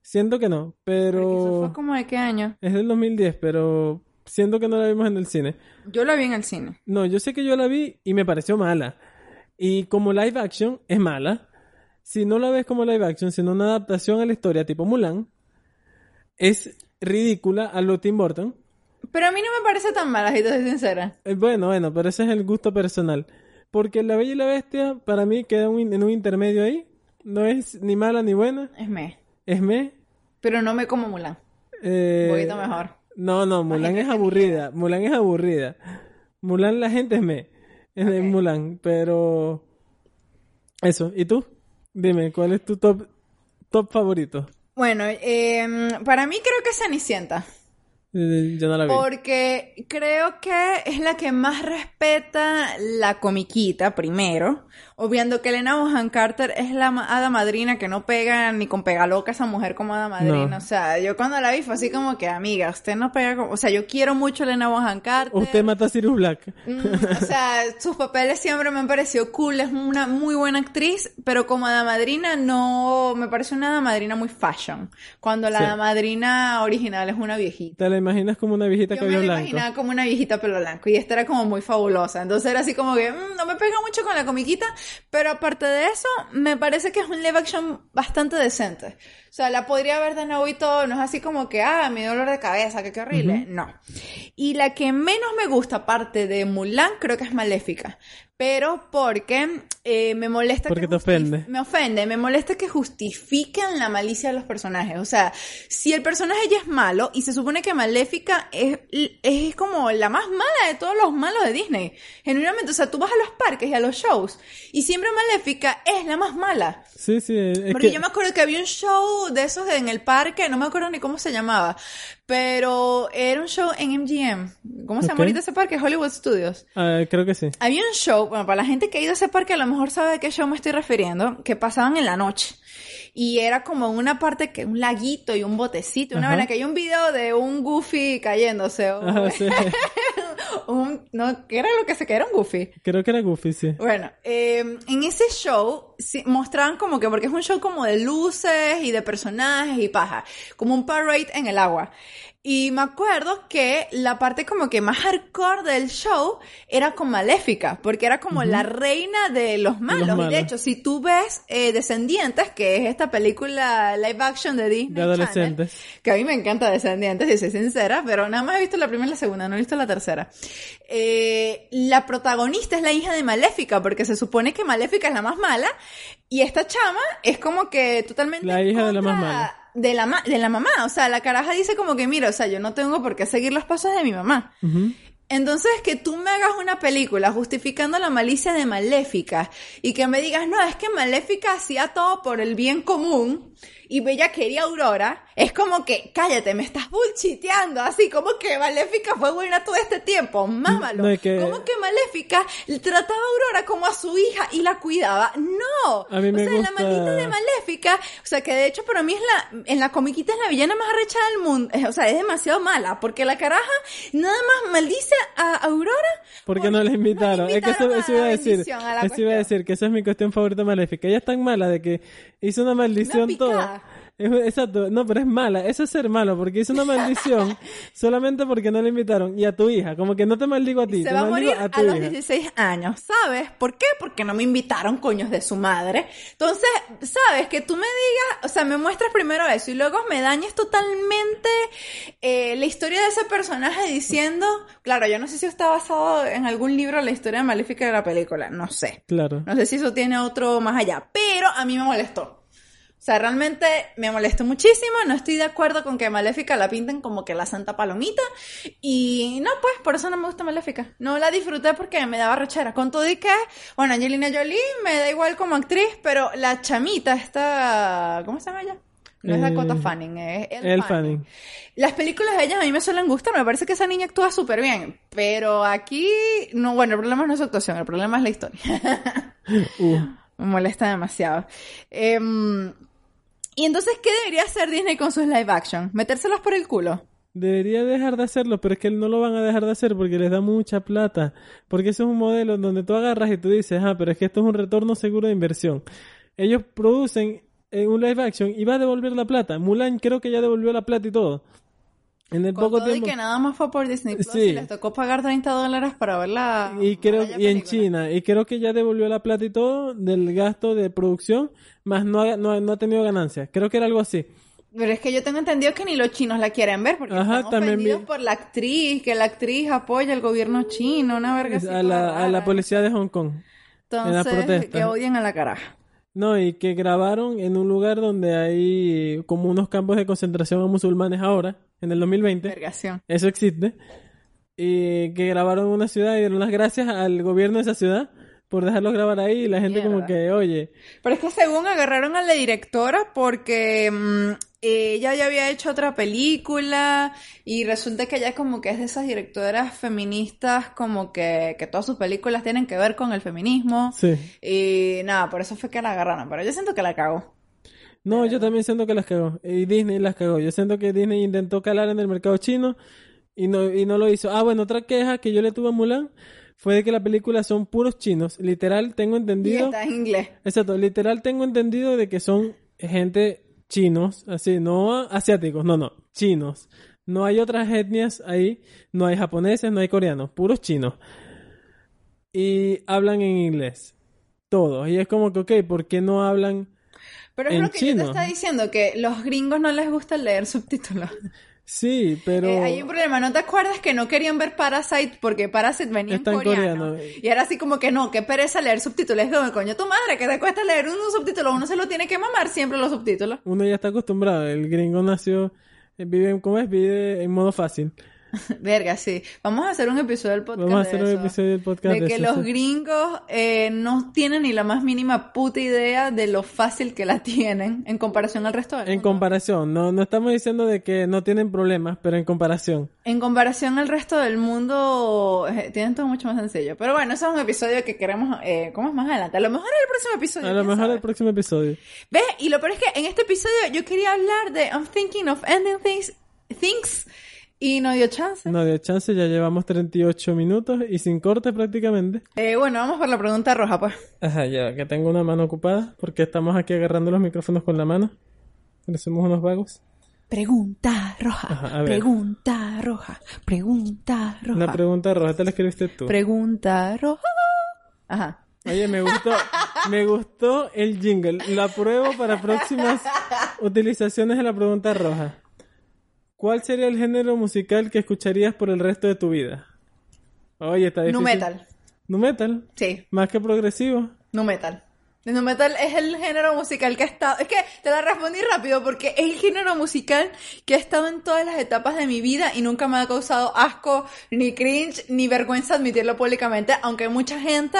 Siento que no, Porque eso pero fue como de qué año. es del 2010, pero siento que no la vimos en el cine. Yo la vi en el cine. No, yo sé que yo la vi y me pareció mala. Y como live action es mala. Si no la ves como live action, sino una adaptación a la historia tipo Mulan, es ridícula a lo Tim Burton. Pero a mí no me parece tan mala, si te soy sincera. Eh, Bueno, bueno, pero ese es el gusto personal. Porque La Bella y la Bestia, para mí, queda un- en un intermedio ahí. No es ni mala ni buena. Es me. Es me. Pero no me como Mulan. eh, Un poquito mejor. No, no, Mulan es aburrida. Mulan es aburrida. Mulan, la gente es me. Es de. Mulan, pero. Eso. ¿Y tú? Dime, ¿cuál es tu top, top favorito? Bueno, eh, para mí creo que es Cenicienta. Eh, Yo no la vi. Porque creo que es la que más respeta la comiquita, primero. Obviando que Elena Bonham Carter es la hada madrina que no pega ni con pega loca esa mujer como hada madrina. No. O sea, yo cuando la vi fue así como que, amiga, usted no pega como... O sea, yo quiero mucho a Elena Bonham Carter. Usted mata a Sirius Black. Mm, o sea, sus papeles siempre me han parecido cool, es una muy buena actriz, pero como hada madrina no, me parece una hada madrina muy fashion. Cuando la Sí. hada madrina original es una viejita. ¿Te la imaginas como una viejita Yo me la blanco? imaginaba como una viejita pelo blanco y esta era como muy fabulosa. Entonces era así como que mm, no me pega mucho con la comiquita, pero aparte de eso, me parece que es un live action bastante decente. O sea, la podría ver de nuevo y todo, no es así como que, ah, mi dolor de cabeza, que qué horrible. No. Y la que menos me gusta, aparte de Mulan, creo que es Maléfica. Pero porque eh, me molesta Porque que te ofende. Me ofende, me molesta que justifiquen la malicia de los personajes. O sea, si el personaje ya es malo y se supone que Maléfica es, es como la más mala de todos los malos de Disney. Genuinamente, o sea, tú vas a los parques y a los shows y siempre Maléfica es la más mala. Sí, sí. Es Porque que... yo me acuerdo que había un show de esos en el parque, no me acuerdo ni cómo se llamaba, pero era un show en MGM. ¿Cómo se llama Ok. ahorita ese parque? Hollywood Studios. Ah, creo que sí. Había un show, bueno, para la gente que ha ido a ese parque a lo mejor sabe de qué show me estoy refiriendo, que pasaban en la noche. Y era como una parte que un laguito y un botecito, una vez que hay un video de un Goofy cayéndose. Ajá, sí. un, no, ¿qué era lo que se que era un Goofy? Creo que era Goofy, sí. Bueno, eh, en ese show sí, mostraban como que, porque es un show como de luces y de personajes y paja, como un parade en el agua. Y me acuerdo que la parte como que más hardcore del show era con Maléfica, porque era como la reina de los malos. Y de malos. hecho, si tú ves eh, Descendientes, que es esta película live action de Disney De adolescentes. Channel, que a mí me encanta Descendientes, si soy sincera, pero nada más he visto la primera y la segunda, no he visto la tercera. Eh, la protagonista es la hija de Maléfica, porque se supone que Maléfica es la más mala, y esta chama es como que totalmente... La hija de la más mala. De la, ma- de la mamá, o sea, la caraja dice como que, mira, o sea, yo no tengo por qué seguir los pasos de mi mamá. Entonces, que tú me hagas una película justificando la malicia de Maléfica y que me digas, no, es que Maléfica hacía todo por el bien común y Bella quería Aurora, es como que, cállate, me estás bullchiteando, así como que Maléfica fue buena todo este tiempo, mámalo. No, que- Como que Maléfica trataba a Aurora como a su hija y la cuidaba. No. A mí me o sea, la maldita de Maléfica, o sea, que de hecho para mí es la, en la comiquita es la villana más arrecha del mundo, Eh, o sea, es demasiado mala, porque la caraja nada más maldice a Aurora. ¿Por qué no la invitaron? es que eso, iba a decir. a Eso iba a decir que esa es mi cuestión favorita maléfica. Ella es tan mala de que hizo una maldición Una toda. Es- exacto, no, pero es mala. Eso es ser malo, porque hizo una maldición solamente porque no la invitaron. Y a tu hija, como que no te maldigo a ti, Se te va a morir a a, los hija. 16 años, ¿sabes? ¿Por qué? Porque no me invitaron, coños de su madre. Entonces, ¿sabes? Que tú me digas, o sea, me muestras primero eso y luego me dañes totalmente eh, la historia de ese personaje diciendo, claro, yo no sé si está basado en algún libro la historia maléfica de la película, no sé. Claro. No sé si eso tiene otro más allá, pero a mí me molestó. O sea, realmente me molestó muchísimo. No estoy de acuerdo con que Maléfica la pinten como que la santa palomita. Y no, pues, por eso no me gusta Maléfica. No la disfruté porque me daba rechera. Con todo y que, bueno, Angelina Jolie me da igual como actriz, pero la chamita está... ¿Cómo se llama ella? No es Eh, Dakota Fanning, es Elle Elle Fanning. Fanning. Las películas de ella a mí me suelen gustar, me parece que esa niña actúa súper bien, pero aquí, no, bueno, el problema no es su actuación, el problema es la historia. Uh, Me molesta demasiado. Em, y entonces, ¿qué debería hacer Disney con sus live action? ¿Metérselos por el culo? debería dejar de hacerlo, pero es que no lo van a dejar de hacer porque les da mucha plata. Porque eso es un modelo donde tú agarras y tú dices, ah, pero es que esto es un retorno seguro de inversión. Ellos producen eh, un live action y va a devolver la plata. Mulan creo que ya devolvió la plata y todo. En el poco todo y tiempo. que nada más fue por Disney Plus Sí. y les tocó pagar 30 dólares para ver la Y creo, aquella y en. China, y creo que ya devolvió la plata y todo del gasto de producción, más no ha, no, no ha tenido ganancias. Creo que era algo así. Pero es que yo tengo entendido que ni los chinos la quieren ver porque Ajá, están también ofendidos vi- por la actriz, que la actriz apoya al gobierno chino, una verga así A la, a la rara. policía de Hong Kong. en Entonces, protestas. que odian a la caraja. No, y que grabaron en un lugar donde hay como unos campos de concentración a musulmanes ahora, en el 2020. Vergación. Eso existe. Y que grabaron en una ciudad y dieron las gracias al gobierno de esa ciudad por dejarlos grabar ahí. Y la gente como que, oye, Pero es que según agarraron a la directora porque mm, ella ya había hecho otra película y resulta que ella como que es de esas directoras feministas como que, que todas sus películas tienen que ver con el feminismo. sí. Y nada, por eso fue que la agarraron. Pero yo siento que la cagó. No, yo también siento que las cagó. Y Disney las cagó. Yo siento que Disney intentó calar en el mercado chino y no, y no lo hizo. Ah, bueno, otra queja que yo le tuve a Mulan fue de que la película son puros chinos. Literal, tengo Y entendido. está en inglés. Exacto, literal tengo entendido de que son gente chinos, así, no asiáticos, no, no, chinos. No hay otras etnias ahí, no hay japoneses, no hay coreanos, puros chinos. Y hablan en inglés, todos. Y es como que, ok, ¿por qué no hablan? Pero es En lo que yo chino. te estaba diciendo, que los gringos no les gusta leer subtítulos. Sí, pero... Eh, hay un problema, ¿no te acuerdas que no querían ver Parasite porque Parasite venía en Está en coreano? coreano. Y era así como que no, qué pereza leer subtítulos. Es como, coño, tu madre, que te cuesta leer un, un subtítulo, uno se lo tiene que mamar siempre los subtítulos. Uno ya está acostumbrado, el gringo nació, eh, vive, ¿cómo es? Vive en modo fácil. Verga, sí. Vamos a hacer un episodio del podcast Vamos a de hacer un eso. episodio del podcast de de que eso, los sí. gringos eh, no tienen ni la más mínima puta idea de lo fácil que la tienen en comparación al resto del En mundo. comparación, no, no estamos diciendo de que no tienen problemas, pero en comparación. En comparación al resto del mundo, eh, tienen todo mucho más sencillo. Pero bueno, eso es un episodio que queremos, eh, ¿cómo es más adelante? A lo mejor en el próximo episodio. A lo mejor sabe. el próximo episodio. ¿Ves? Y lo peor es que en este episodio yo quería hablar de I'm thinking of ending things, things y no dio chance. No dio chance, ya llevamos 38 minutos y sin corte prácticamente. Eh, bueno, vamos por la pregunta roja, pues. Ajá, ya que tengo una mano ocupada porque estamos aquí agarrando los micrófonos con la mano. Parecemos unos vagos. Pregunta roja, Ajá, a ver. pregunta roja, pregunta roja, La pregunta roja te la escribiste tú. pregunta roja. Ajá. Oye, me gustó, me gustó el jingle. La pruebo para próximas utilizaciones de la pregunta roja. ¿Cuál sería el género musical que escucharías por el resto de tu vida? Oye, está difícil. Nu metal. Nu metal. Sí, Más que progresivo. nu metal. El nu metal es el género musical que ha estado. Es que te la respondí rápido porque es el género musical que ha estado en todas las etapas de mi vida y nunca me ha causado asco, ni cringe, ni vergüenza admitirlo públicamente. Aunque hay mucha gente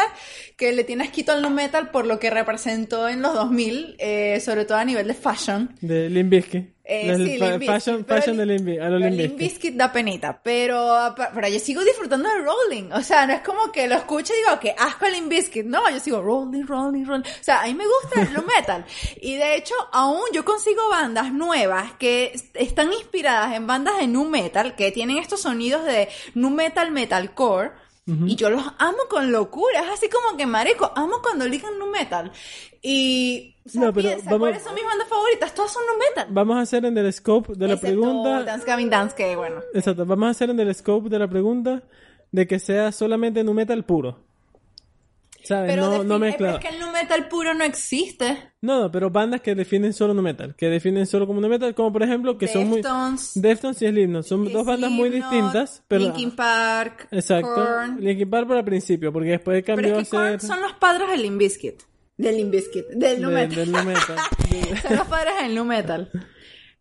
que le tiene asquito al nu metal por lo que representó en los 2000, eh, sobre todo a nivel de fashion. De Limp Bizkit. Eh, Los- sí, Bizkit, fashion, fashion de Limp Bizkit, a da penita, pero, pero yo sigo disfrutando de Rolling. O sea, no es como que lo escucho y digo que asco a Limp Bizkit. No, yo sigo Rolling, Rolling, Rolling. O sea, a mí me gusta el metal. Y de hecho, aún yo consigo bandas nuevas que est- están inspiradas en bandas de nu metal, que tienen estos sonidos de nu metal, metalcore. Y yo los amo con locura. Es así como que, marico, amo cuando ligan nu metal. Y, o sea, No, pero piensa, vamos- ¿cuáles son mis bandas favoritas? Todas son nu metal. Vamos a hacer en el scope de la Excepto pregunta. Dance Gavin Dance, que bueno. Exacto, vamos a hacer en el scope de la pregunta de que sea solamente nu metal puro. ¿Sabes? Pero, no, no pero es que el nu metal puro no existe. No, no, pero bandas que definen solo nu metal, que definen solo como nu metal, como por ejemplo que son muy Deftones, Deftones y Slipknot, son dos bandas muy distintas, pero Linkin Park, exacto, Korn. Linkin Park para el principio, porque después Pero cambió es que a ser son los padres del Limp Bizkit. Del Limp Bizkit. Del nu de- metal. del nu metal. son los padres del nu metal.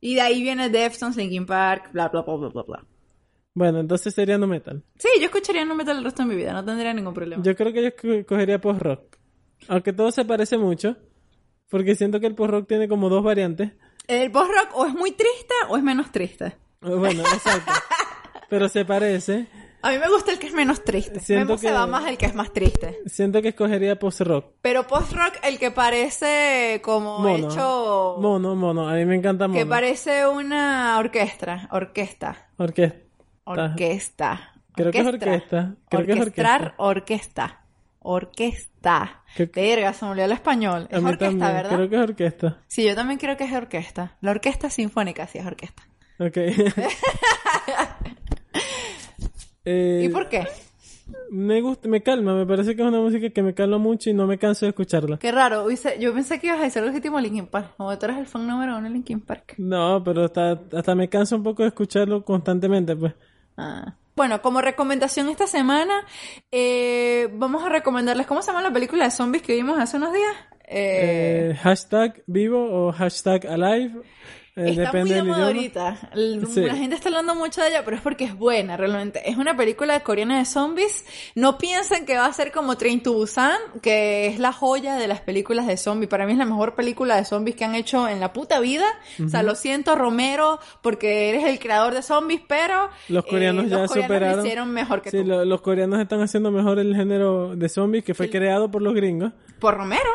Y de ahí viene Deftones, Linkin Park, bla, bla, bla, bla, bla, bla. Bueno, entonces sería nu metal. Sí, yo escucharía nu metal el resto de mi vida, no tendría ningún problema. Yo creo que yo co- cogería post rock, aunque todo se parece mucho, porque siento que el post rock tiene como dos variantes. El post-rock o es muy triste o es menos triste. Bueno, exacto. Pero se parece. A mí me gusta el que es menos triste. Siento me se que- va más el que es más triste. Siento que escogería post rock. Pero post-rock, el que parece como Mono. hecho... Mono, mono. A mí me encanta mono. Que parece una orquesta. Orquesta. Orquesta. Orquesta. Creo que es orquesta. Creo que es Orquestrar orquesta. Orquesta. Que- Verga, se me olvidó el español. Es orquesta, también. ¿verdad? Creo que es orquesta. Sí, yo también creo que es orquesta. La orquesta sinfónica sí es orquesta. Ok. Eh, ¿Y por qué? Me gusta, me calma, me parece que es una música que me calma mucho y no me canso de escucharla. Qué raro. Yo pensé que ibas a decir así tipo Linkin Park. Como tú eres el fan número uno de Linkin Park. No, pero hasta, hasta me cansa un poco de escucharlo constantemente, pues. Ah. Bueno, como recomendación esta semana, eh, vamos a recomendarles, ¿cómo se llama la película de zombies que vimos hace unos días? Eh, Eh, hashtag vivo o hashtag alive. Eh, está muy de moda ahorita. Sí. La gente está hablando mucho de ella, pero es porque es buena, realmente. Es una película coreana de zombies. No piensen que va a ser como Train to Busan, que es la joya de las películas de zombies. Para mí es la mejor película de zombies que han hecho en la puta vida. O sea, lo siento, Romero, porque eres el creador de zombies, pero Los eh, coreanos ya los coreanos lo superaron. hicieron mejor que Sí, tú. lo- los coreanos están haciendo mejor el género de zombies que fue creado por los gringos. Por Romero,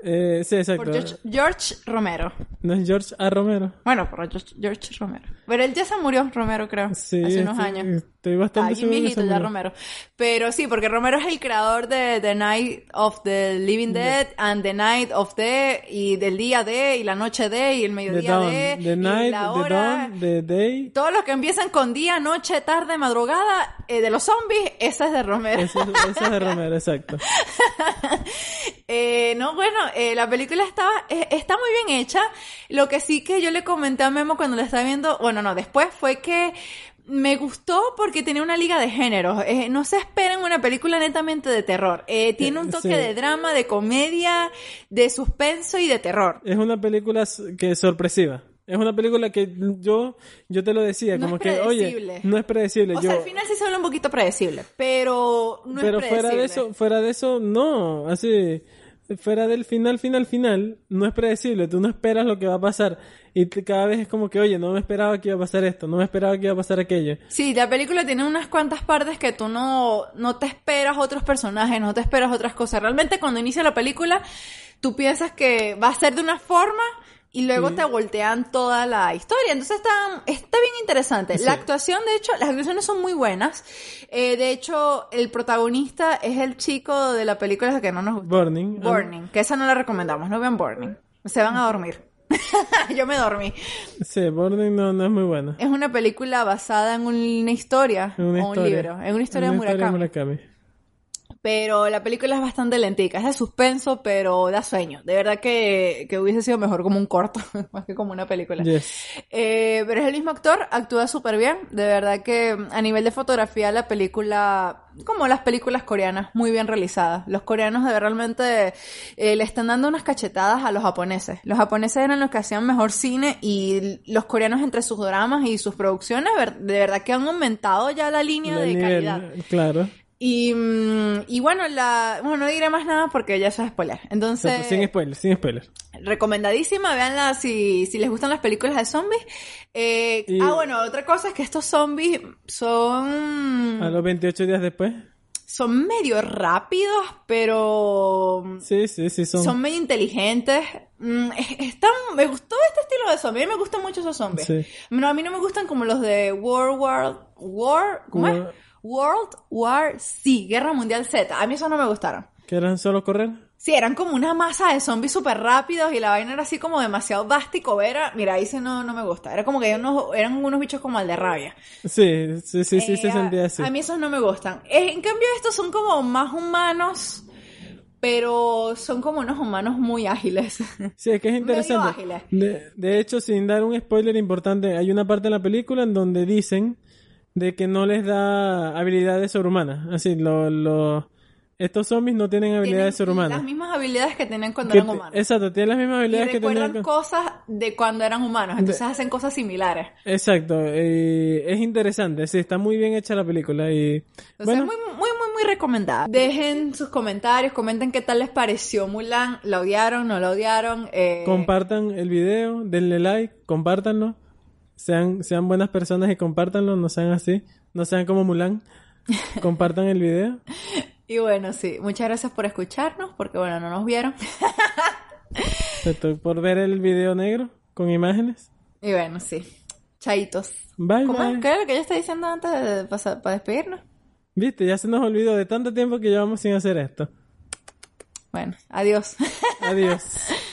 Eh, sí, exacto. por George, George Romero. No es George A. Romero. Bueno, por George, George Romero. Pero él ya se murió, Romero, creo. Sí, hace unos sí, años. Estoy bastante Ay, se ya. Romero. Pero sí, porque Romero es el creador de The Night of the Living Dead and The Night of the y del día de y la noche de y el The mediodía dawn, de the y night, la the hora. dawn, the day. Todos los que empiezan con día, noche, tarde, madrugada eh, de los zombies, esa es de Romero. Ese es de Romero, exacto. Eh, no, bueno, eh, la película estaba, eh, está muy bien hecha. Lo que sí que yo le comenté a Memo cuando la estaba viendo, bueno, no, después fue que me gustó porque tenía una liga de géneros. Eh, no se esperen una película netamente de terror. Eh, tiene un Eh, toque sí. de drama, de comedia, de suspenso y de terror. Es una película que es sorpresiva. Es una película que yo, yo te lo decía, No como es que, oye, predecible. no es predecible. O yo, sea, al final sí se vuelve un poquito predecible, pero no pero es fuera de predecible. eso, fuera de eso, no. Así, fuera del final, final, final, no es predecible. Tú no esperas lo que va a pasar. Y cada vez es como que, oye, no me esperaba que iba a pasar esto, no me esperaba que iba a pasar aquello. Sí, la película tiene unas cuantas partes que tú no, no te esperas otros personajes, no te esperas otras cosas. Realmente cuando inicia la película, tú piensas que va a ser de una forma y luego Sí. te voltean toda la historia. Entonces está, está bien interesante. Sí. La actuación, de hecho, las actuaciones son muy buenas. Eh, de hecho, el protagonista es el chico de la película que no nos gusta. Burning. Burning, que esa no la recomendamos, no vean Burning. Se van a dormir. Yo me dormí. Sí, Burning no, no es muy buena. Es una película basada en una historia Es una o un libro, en una historia de Una historia Murakami. Murakami. Pero la película es bastante lentica, es de suspenso, pero da sueño. De verdad que, que hubiese sido mejor como un corto, más que como una película. Yes. Eh, pero es el mismo actor, actúa súper bien. De verdad que a nivel de fotografía la película, como las películas coreanas, muy bien realizadas. Los coreanos de realmente eh, le están dando unas cachetadas a los japoneses. Los japoneses eran los que hacían mejor cine y los coreanos entre sus dramas y sus producciones, de verdad que han aumentado ya la línea de nivel, calidad. claro. Y, mm, y bueno, la, bueno, no diré más nada porque ya eso es spoiler. Entonces, Sin spoiler, sin spoiler. recomendadísima, véanla si, si les gustan las películas de zombies. Eh, Y- Ah, bueno, otra cosa es que estos zombies son, A los 28 días después. Son medio rápidos, pero Sí, sí, sí, son. son, medio inteligentes. Mm, es- están, me gustó este estilo de zombies, a mí me gustan mucho esos zombies. Sí. No, a mí no me gustan como los de World War, War, ¿cómo es? War- World War C, Guerra Mundial Z. A mí esos no me gustaron. ¿Que eran solo correr? Sí, eran como una masa de zombies súper rápidos y la vaina era así como demasiado vasta y cobera. Mira, ahí sí no, no me gusta. Era como que unos, eran unos bichos como al de rabia. Sí, sí, sí, sí, Eh, se a- sentía así. A mí esos no me gustan. Eh, en cambio, estos son como más humanos, pero son como unos humanos muy ágiles. Sí, es que es interesante. ágiles. De, de hecho, sin dar un spoiler importante, hay una parte en la película en donde dicen de que no les da habilidades sobrehumanas. Así, lo, lo- estos zombies no tienen habilidades Tienen sobrehumanas. las mismas habilidades que tenían cuando Que eran humanos. exacto, tienen las mismas y habilidades que recuerdan tenían. cosas de cuando eran humanos, entonces hacen cosas similares. Exacto, eh, es interesante, sí, está muy bien hecha la película y O bueno, muy, muy, muy, muy recomendada. Dejen sus comentarios, comenten qué tal les pareció Mulan. ¿La odiaron? ¿No la odiaron? Eh, compartan el video, denle like, compártanlo, sean, sean buenas personas y compártanlo, no sean así, no sean como Mulan, compartan el video. Y bueno, sí, muchas gracias por escucharnos, porque bueno, no nos vieron. Estoy por ver el video negro con imágenes. y bueno, sí. Chaitos. Bye, ¿Cómo es? ¿Qué era lo que yo estaba diciendo antes de pasar, para despedirnos? Viste, ya se nos olvidó de tanto tiempo que llevamos sin hacer esto. Bueno, adiós. Adiós.